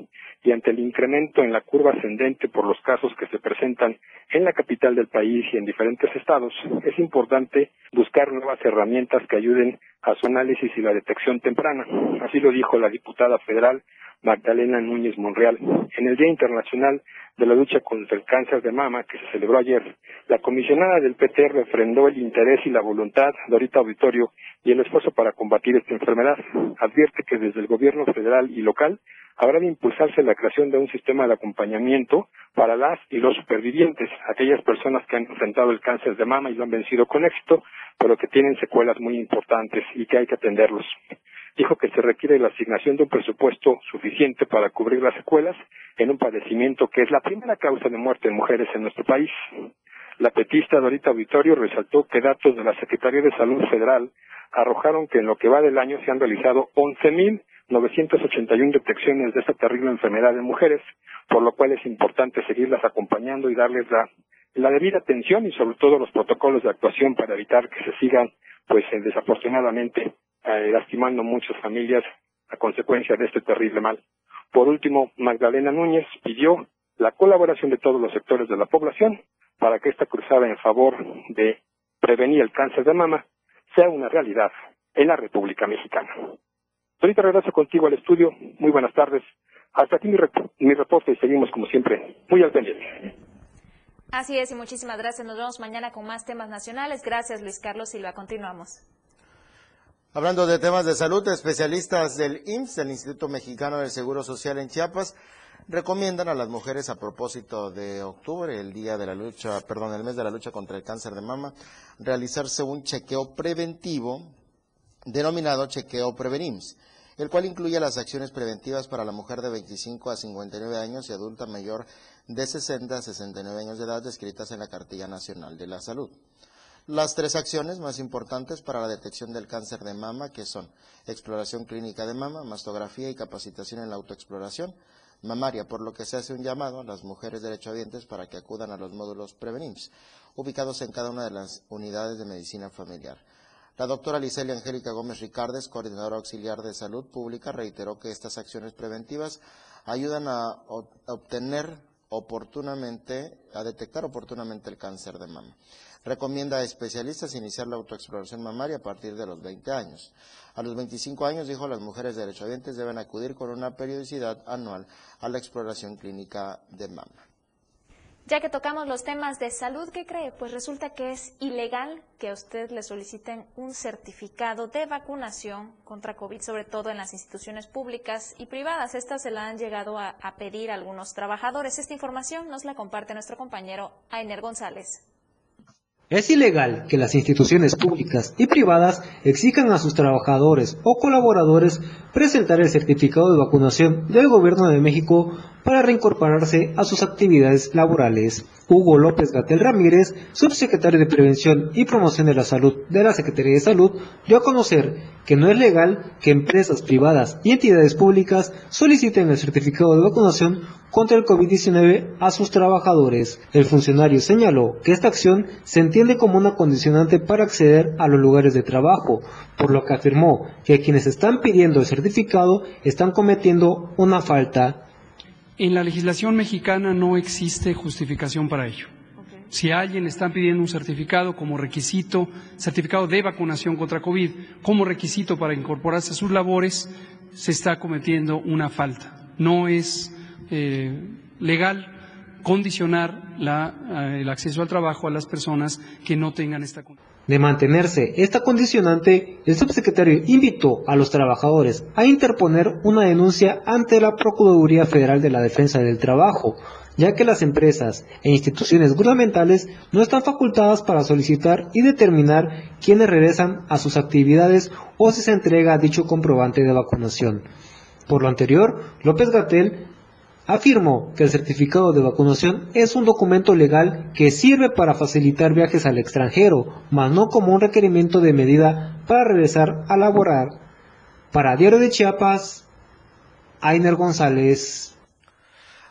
y ante el incremento en la curva ascendente por los casos que se presentan en la capital del país y en diferentes estados, es importante buscar nuevas herramientas que ayuden a su análisis y la detección temprana. Así lo dijo la diputada federal Magdalena Núñez Monreal. En el Día Internacional de la Lucha contra el Cáncer de Mama, que se celebró ayer, la comisionada del PT refrendó el interés y la voluntad de ahorita auditorio y el esfuerzo para combatir esta enfermedad. Advierte que desde el gobierno federal y local habrá de impulsarse la creación de un sistema de acompañamiento para las y los supervivientes, aquellas personas que han enfrentado el cáncer de mama y lo han vencido con éxito, pero que tienen secuelas muy importantes y que hay que atenderlos dijo que se requiere la asignación de un presupuesto suficiente para cubrir las secuelas en un padecimiento que es la primera causa de muerte en mujeres en nuestro país. La petista Dorita Auditorio resaltó que datos de la Secretaría de Salud Federal arrojaron que en lo que va del año se han realizado 11.981 detecciones de esta terrible enfermedad en mujeres, por lo cual es importante seguirlas acompañando y darles la, la debida atención y sobre todo los protocolos de actuación para evitar que se sigan, pues desafortunadamente, eh, lastimando muchas familias a consecuencia de este terrible mal. Por último, Magdalena Núñez pidió la colaboración de todos los sectores de la población para que esta cruzada en favor de prevenir el cáncer de mama sea una realidad en la República Mexicana. Ahorita regreso contigo al estudio. Muy buenas tardes. Hasta aquí mi, mi reporte y seguimos como siempre muy al pendiente. Así es y muchísimas gracias. Nos vemos mañana con más temas nacionales. Gracias Luis Carlos Silva. Continuamos. Hablando de temas de salud, especialistas del IMSS, del Instituto Mexicano del Seguro Social en Chiapas, recomiendan a las mujeres a propósito de octubre, el día de la lucha, perdón, el mes de la lucha contra el cáncer de mama, realizarse un chequeo preventivo denominado chequeo Prevenims, el cual incluye las acciones preventivas para la mujer de 25 a 59 años y adulta mayor de 60 a 69 años de edad descritas en la Cartilla Nacional de la Salud. Las tres acciones más importantes para la detección del cáncer de mama, que son exploración clínica de mama, mastografía y capacitación en la autoexploración mamaria, por lo que se hace un llamado a las mujeres derechohabientes para que acudan a los módulos Prevenims, ubicados en cada una de las unidades de medicina familiar. La doctora Licelia Angélica Gómez Ricardes, coordinadora auxiliar de salud pública, reiteró que estas acciones preventivas ayudan a obtener oportunamente, a detectar oportunamente el cáncer de mama. Recomienda a especialistas iniciar la autoexploración mamaria a partir de los 20 años. A los 25 años, dijo, las mujeres derechohabientes deben acudir con una periodicidad anual a la exploración clínica de mama. Ya que tocamos los temas de salud, ¿qué cree? Pues resulta que es ilegal que a usted le soliciten un certificado de vacunación contra COVID, sobre todo en las instituciones públicas y privadas. Estas se la han llegado a, a pedir algunos trabajadores. Esta información nos la comparte nuestro compañero Ainer González. Es ilegal que las instituciones públicas y privadas exijan a sus trabajadores o colaboradores presentar el certificado de vacunación del Gobierno de México para reincorporarse a sus actividades laborales. Hugo López Gatel Ramírez, subsecretario de Prevención y Promoción de la Salud de la Secretaría de Salud, dio a conocer que no es legal que empresas privadas y entidades públicas soliciten el certificado de vacunación contra el COVID-19 a sus trabajadores. El funcionario señaló que esta acción se entiende como una condicionante para acceder a los lugares de trabajo, por lo que afirmó que quienes están pidiendo el certificado están cometiendo una falta en la legislación mexicana no existe justificación para ello. Si a alguien le están pidiendo un certificado como requisito, certificado de vacunación contra COVID, como requisito para incorporarse a sus labores, se está cometiendo una falta. No es eh, legal condicionar la, eh, el acceso al trabajo a las personas que no tengan esta condición. De mantenerse esta condicionante, el subsecretario invitó a los trabajadores a interponer una denuncia ante la Procuraduría Federal de la Defensa del Trabajo, ya que las empresas e instituciones gubernamentales no están facultadas para solicitar y determinar quiénes regresan a sus actividades o si se entrega dicho comprobante de vacunación. Por lo anterior, López Gatel afirmó que el certificado de vacunación es un documento legal que sirve para facilitar viajes al extranjero, mas no como un requerimiento de medida para regresar a laborar. Para Diario de Chiapas, Ainer González.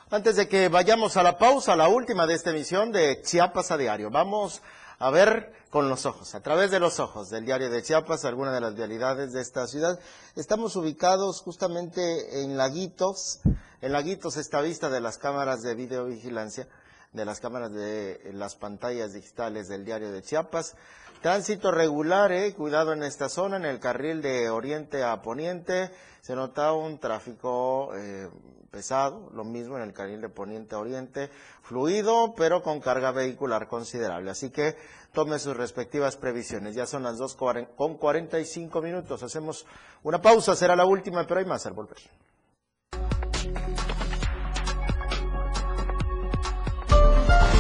Antes de que vayamos a la pausa, la última de esta emisión de Chiapas a diario, vamos a ver con los ojos, a través de los ojos del diario de Chiapas, algunas de las vialidades de esta ciudad. Estamos ubicados justamente en Laguitos, en Laguitos está vista de las cámaras de videovigilancia, de las cámaras de las pantallas digitales del diario de Chiapas. Tránsito regular, eh, cuidado en esta zona, en el carril de oriente a poniente, se nota un tráfico eh, pesado, lo mismo en el carril de poniente a oriente, fluido, pero con carga vehicular considerable. Así que tome sus respectivas previsiones. Ya son las 2 con 45 minutos. Hacemos una pausa, será la última, pero hay más al volver.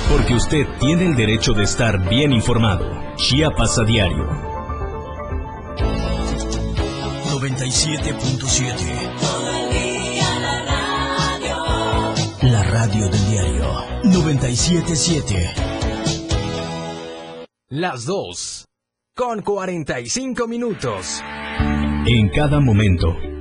Porque usted tiene el derecho de estar bien informado. Chiapas a diario. 97.7 La radio del diario 977. Las 2. Con 45 minutos. En cada momento,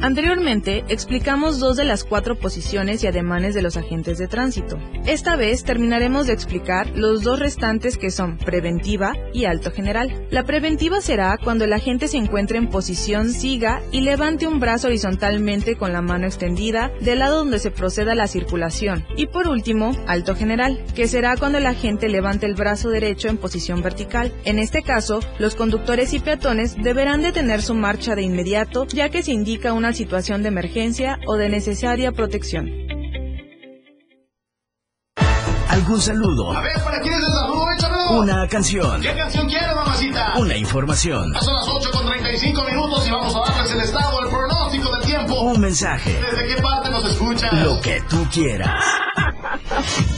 Anteriormente explicamos dos de las cuatro posiciones y ademanes de los agentes de tránsito. Esta vez terminaremos de explicar los dos restantes que son preventiva y alto general. La preventiva será cuando el agente se encuentre en posición siga y levante un brazo horizontalmente con la mano extendida del lado donde se proceda la circulación. Y por último, alto general, que será cuando el agente levante el brazo derecho en posición vertical. En este caso, los conductores y peatones deberán detener su marcha de inmediato ya que se indica una situación de emergencia o de necesaria protección. ¿Algún saludo? A ver, ¿para quién es el saludo? Échalo. Una canción. ¿Qué canción quieres, mamacita? Una información. Son las 8 con 35 minutos y vamos a darles el estado, el pronóstico del tiempo. Un mensaje. ¿Desde qué parte nos escuchas? Lo que tú quieras. [laughs]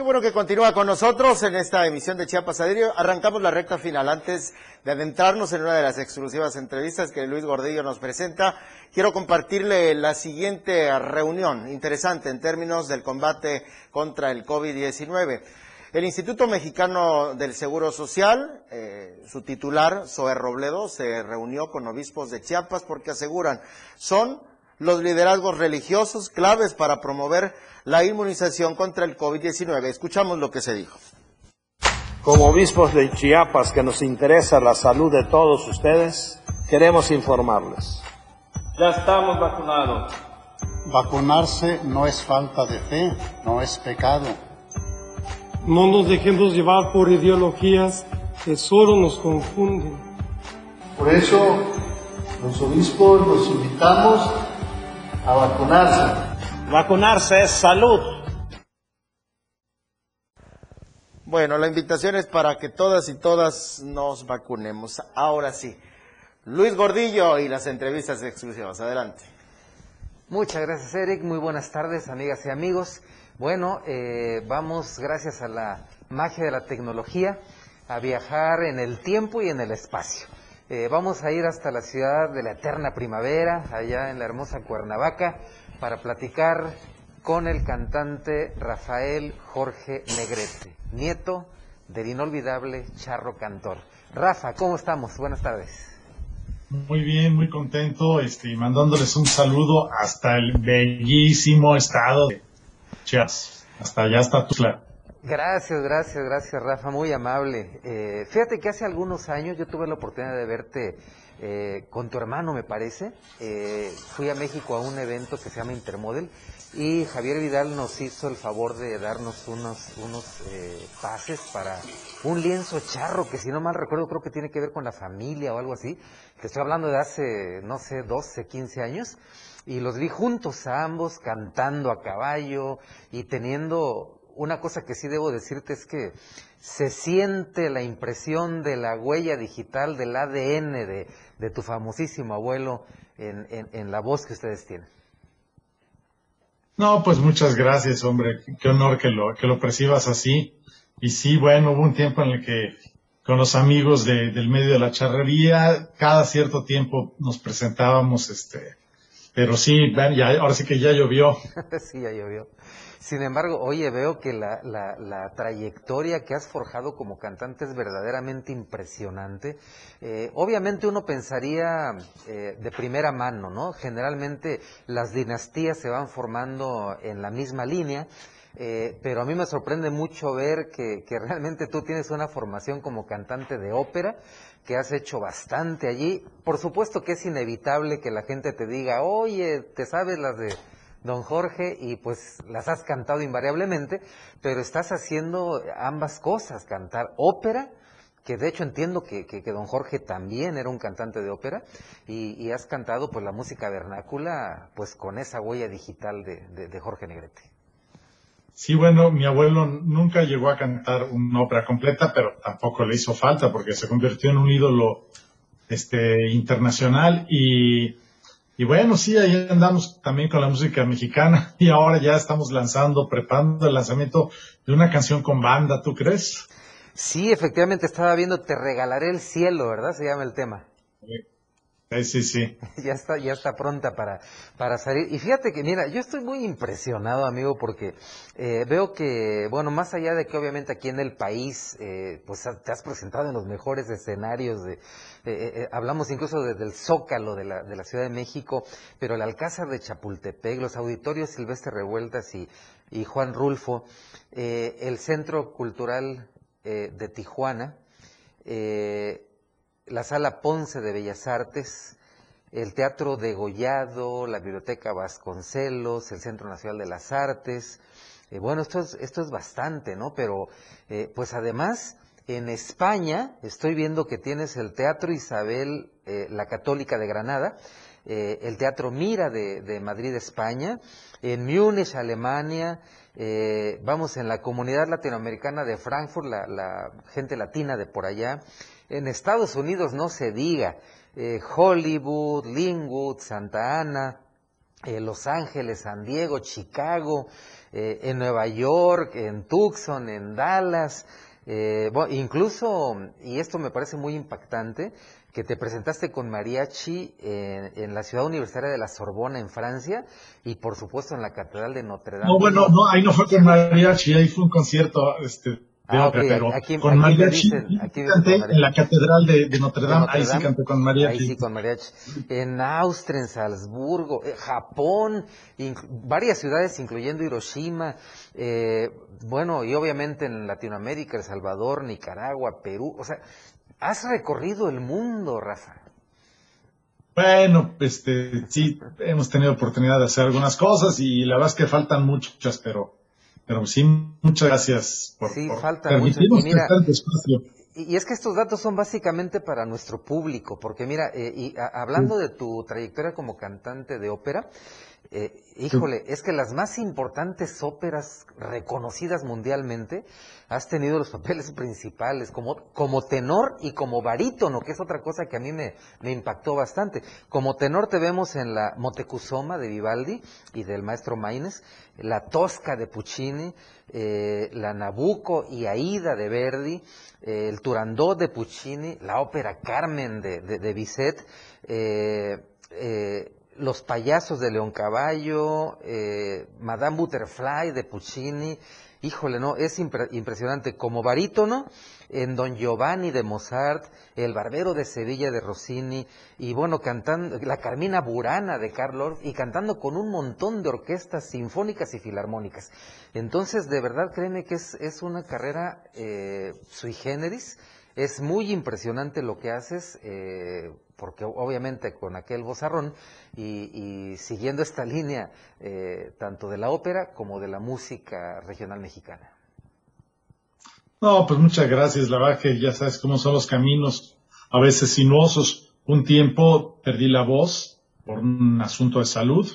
Qué bueno que continúa con nosotros en esta emisión de Chiapas a Diario. Arrancamos la recta final. Antes de adentrarnos en una de las exclusivas entrevistas que Luis Gordillo nos presenta, quiero compartirle la siguiente reunión interesante en términos del combate contra el COVID-19. El Instituto Mexicano del Seguro Social, eh, su titular, Zoe Robledo, se reunió con obispos de Chiapas porque aseguran son los liderazgos religiosos claves para promover la inmunización contra el COVID-19. Escuchamos lo que se dijo. Como obispos de Chiapas, que nos interesa la salud de todos ustedes, queremos informarles. Ya estamos vacunados. Vacunarse no es falta de fe, no es pecado. No nos dejemos llevar por ideologías que solo nos confunden. Por eso, los obispos los invitamos a vacunarse. Vacunarse es salud. Bueno, la invitación es para que todas y todas nos vacunemos. Ahora sí. Luis Gordillo y las entrevistas exclusivas. Adelante. Muchas gracias, Eric. Muy buenas tardes, amigas y amigos. Bueno, eh, vamos, gracias a la magia de la tecnología, a viajar en el tiempo y en el espacio. Eh, vamos a ir hasta la ciudad de la eterna primavera, allá en la hermosa Cuernavaca, para platicar con el cantante Rafael Jorge Negrete, nieto del inolvidable Charro Cantor. Rafa, ¿cómo estamos? Buenas tardes. Muy bien, muy contento, este, mandándoles un saludo hasta el bellísimo estado de hasta allá hasta Tuzla. Gracias, gracias, gracias Rafa, muy amable. Eh, fíjate que hace algunos años yo tuve la oportunidad de verte eh, con tu hermano, me parece. Eh, fui a México a un evento que se llama Intermodel y Javier Vidal nos hizo el favor de darnos unos, unos eh, pases para un lienzo charro que si no mal recuerdo creo que tiene que ver con la familia o algo así, que estoy hablando de hace, no sé, 12, 15 años, y los vi juntos a ambos cantando a caballo y teniendo una cosa que sí debo decirte es que se siente la impresión de la huella digital del ADN de, de tu famosísimo abuelo en, en, en la voz que ustedes tienen. No, pues muchas gracias, hombre. Qué honor que lo, que lo percibas así. Y sí, bueno, hubo un tiempo en el que con los amigos de, del medio de la charrería, cada cierto tiempo nos presentábamos, este, pero sí, ya, ahora sí que ya llovió. [laughs] sí, ya llovió. Sin embargo, oye, veo que la, la, la, trayectoria que has forjado como cantante es verdaderamente impresionante. Eh, obviamente uno pensaría eh, de primera mano, ¿no? Generalmente las dinastías se van formando en la misma línea. Eh, pero a mí me sorprende mucho ver que, que, realmente tú tienes una formación como cantante de ópera, que has hecho bastante allí. Por supuesto que es inevitable que la gente te diga, oye, ¿te sabes las de don Jorge? Y pues las has cantado invariablemente, pero estás haciendo ambas cosas, cantar ópera, que de hecho entiendo que, que, don Jorge también era un cantante de ópera, y, y, has cantado pues la música vernácula pues con esa huella digital de, de, de Jorge Negrete. Sí, bueno, mi abuelo nunca llegó a cantar una ópera completa, pero tampoco le hizo falta porque se convirtió en un ídolo este, internacional y, y bueno, sí, ahí andamos también con la música mexicana [laughs] y ahora ya estamos lanzando, preparando el lanzamiento de una canción con banda, ¿tú crees? Sí, efectivamente estaba viendo Te regalaré el cielo, ¿verdad? Se llama el tema. Sí. Sí, [laughs] ya está, ya está pronta para, para salir. Y fíjate que, mira, yo estoy muy impresionado, amigo, porque eh, veo que, bueno, más allá de que obviamente aquí en el país, eh, pues te has presentado en los mejores escenarios de, eh, hablamos incluso desde el Zócalo de la, de la Ciudad de México, pero el Alcázar de Chapultepec, los auditorios Silvestre Revueltas y, y Juan Rulfo, el Centro Cultural de Tijuana, la Sala Ponce de Bellas Artes, el Teatro Degollado, la Biblioteca Vasconcelos, el Centro Nacional de las Artes. Eh, bueno, esto es, esto es bastante, ¿no? Pero, eh, pues además, en España estoy viendo que tienes el Teatro Isabel eh, la Católica de Granada, el Teatro Mira de, de, Madrid, España, en Múnich, Alemania, vamos, en la comunidad latinoamericana de Frankfurt, la, la gente latina de por allá, en Estados Unidos no se diga, eh, Hollywood, Linwood, Santa Ana, eh, Los Ángeles, San Diego, Chicago, eh, en Nueva York, en Tucson, en Dallas, bueno, incluso, y esto me parece muy impactante, que te presentaste con mariachi en, en, la ciudad universitaria de la Sorbona en Francia y por supuesto en la Catedral de Notre Dame. No, bueno, no, ahí no fue con mariachi, ahí fue un concierto, este, Ah, okay. pero aquí, con aquí mariachi, aquí canté en la catedral de, de, Notre Dame, Notre ahí sí canté con mariachi. Ahí sí con mariachi. En Austria, en Salzburgo, eh, Japón, varias ciudades incluyendo Hiroshima, eh, bueno, y obviamente en Latinoamérica, El Salvador, Nicaragua, Perú, o sea, has recorrido el mundo, Rafa. Bueno, este, sí, hemos tenido oportunidad de hacer algunas cosas y la verdad es que faltan muchas, pero, pero sí, muchas gracias por, sí, por falta permitirnos mucho. Y mira, espacio. Y es que estos datos son básicamente para nuestro público, porque mira, eh, y a- hablando de tu trayectoria como cantante de ópera, eh, híjole, es que las más importantes óperas reconocidas mundialmente, has tenido los [laughs] papeles principales como, como tenor y como barítono, que es otra cosa que a mí me, me impactó bastante. Como tenor te vemos en la Motecuzoma de Vivaldi y del maestro Maines, la Tosca de Puccini, eh, la Nabucco y Aida de Verdi, eh, el Turandot de Puccini, la ópera Carmen de, de, de Bizet, eh, Los payasos de León Caballo, eh, Madame Butterfly de Puccini. Híjole, no, es impre- impresionante. Como barítono, en Don Giovanni de Mozart, El Barbero de Sevilla de Rossini, y bueno, cantando, la Carmina Burana de Karl Orff, y cantando con un montón de orquestas sinfónicas y filarmónicas. Entonces, de verdad, créeme que es, es una carrera eh, sui generis. Es muy impresionante lo que haces, eh, porque obviamente con aquel vozarrón y, siguiendo esta línea eh, tanto de la ópera como de la música regional mexicana. No, pues muchas gracias. La ya sabes cómo son los caminos, a veces sinuosos. Un tiempo perdí la voz por un asunto de salud.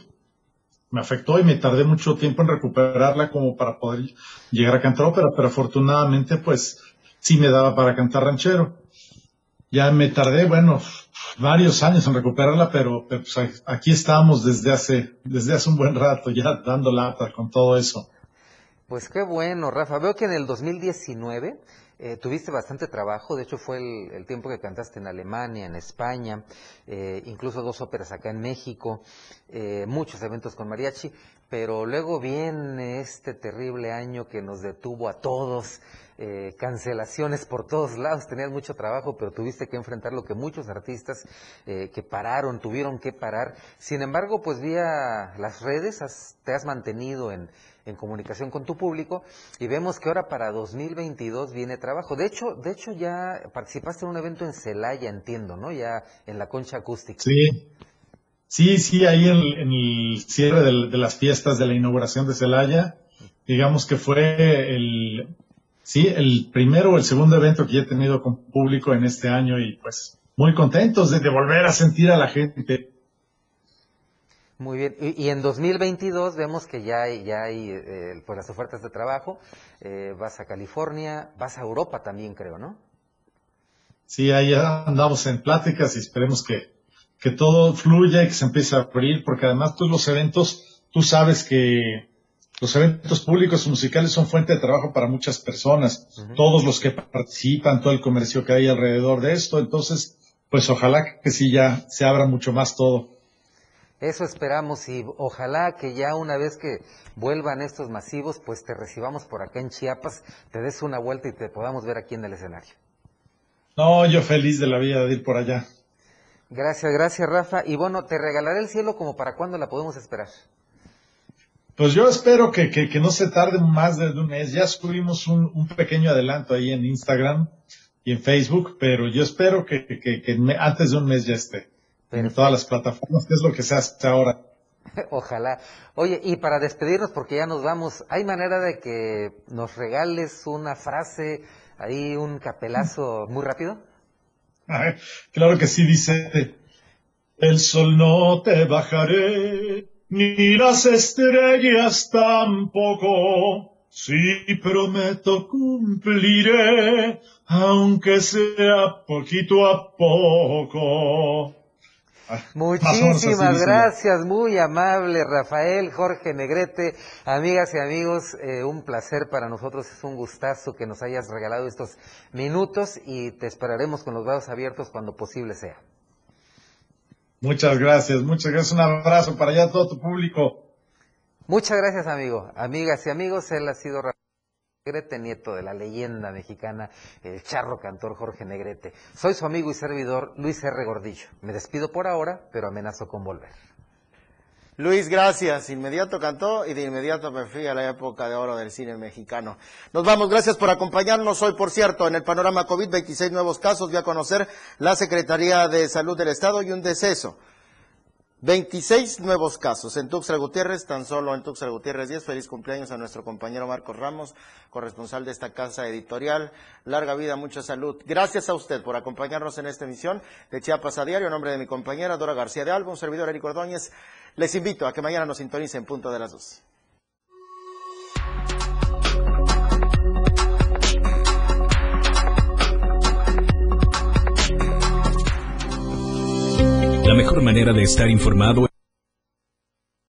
Me afectó y me tardé mucho tiempo en recuperarla como para poder llegar a cantar ópera, pero afortunadamente pues sí me daba para cantar ranchero. Ya me tardé, bueno, varios años en recuperarla, pero, pues, aquí estamos desde hace, desde hace un buen rato ya [laughs] dando lata con todo eso. Pues qué bueno, Rafa. Veo que en el 2019 eh, tuviste bastante trabajo. De hecho, fue el, el tiempo que cantaste en Alemania, en España, eh, incluso dos óperas acá en México, eh, muchos eventos con mariachi. Pero luego viene este terrible año que nos detuvo a todos. eh, cancelaciones por todos lados, tenías mucho trabajo, pero tuviste que enfrentar lo que muchos artistas eh, que pararon, tuvieron que parar. Sin embargo, pues vía las redes has- te has mantenido en, en comunicación con tu público y vemos que ahora para 2022 viene trabajo. De hecho, de hecho ya participaste en un evento en Celaya, entiendo, ¿no? Ya en la concha acústica. Sí, sí, sí, ahí en, en el cierre del- de las fiestas de la inauguración de Celaya, digamos que fue el, sí, el primero o el segundo evento que he tenido con público en este año y pues muy contentos de, de volver a sentir a la gente. Muy bien. Y, y en 2022 vemos que ya hay, ya hay eh, pues las ofertas de trabajo. Eh, vas a California, vas a Europa también, creo, ¿no? Sí, ahí andamos en pláticas y esperemos que, que todo fluya y que se empiece a abrir, porque además todos los eventos, tú sabes que los eventos públicos musicales son fuente de trabajo para muchas personas, todos los que participan, todo el comercio que hay alrededor de esto, entonces, pues ojalá que sí ya se abra mucho más todo. Eso esperamos y ojalá que ya una vez que vuelvan estos masivos, pues te recibamos por acá en Chiapas, te des una vuelta y te podamos ver aquí en el escenario. No, yo feliz de la vida de ir por allá. Gracias, gracias Rafa. Y bueno, te regalaré el cielo como para cuándo la podemos esperar. Pues yo espero que, que, que no se tarde más de un mes. Ya subimos un, un pequeño adelanto ahí en Instagram y en Facebook, pero yo espero que, que, antes de un mes ya esté en todas las plataformas, que es lo que se hace ahora. [laughs] Ojalá. Oye, y para despedirnos, porque ya nos vamos, ¿hay manera de que nos regales una frase, ahí un capelazo muy rápido? Claro que sí, dice, el sol no te bajaré, ni las estrellas tampoco. Sí, prometo cumpliré, aunque sea poquito a poco. [laughs] Muchísimas gracias, muy amable Rafael, Jorge Negrete, amigas y amigos, eh, un placer para nosotros, es un gustazo que nos hayas regalado estos minutos y te esperaremos con los brazos abiertos cuando posible sea. Muchas gracias, muchas gracias. Un abrazo para allá a todo tu público. Muchas gracias amigo, amigas y amigos, él ha sido Rafael Negrete, nieto de la leyenda mexicana, el charro cantor Jorge Negrete. Soy su amigo y servidor Luis R. Gordillo. Me despido por ahora, pero amenazo con volver. Luis, gracias. Inmediato cantó y de inmediato me fui a la época de oro del cine mexicano. Nos vamos, gracias por acompañarnos hoy, por cierto, en el panorama COVID, 26 nuevos casos, voy a conocer la Secretaría de Salud del Estado y un deceso. 26 nuevos casos en Tuxtla Gutiérrez, tan solo en Tuxtla Gutiérrez 10. Feliz cumpleaños a nuestro compañero Marcos Ramos, corresponsal de esta casa editorial. Larga vida, mucha salud. Gracias a usted por acompañarnos en esta emisión de Chiapas a Diario. En nombre de mi compañera Dora García de Alba, un servidor Eric Ordóñez, les invito a que mañana nos sintonicen en punto de las 12. La mejor manera de estar informado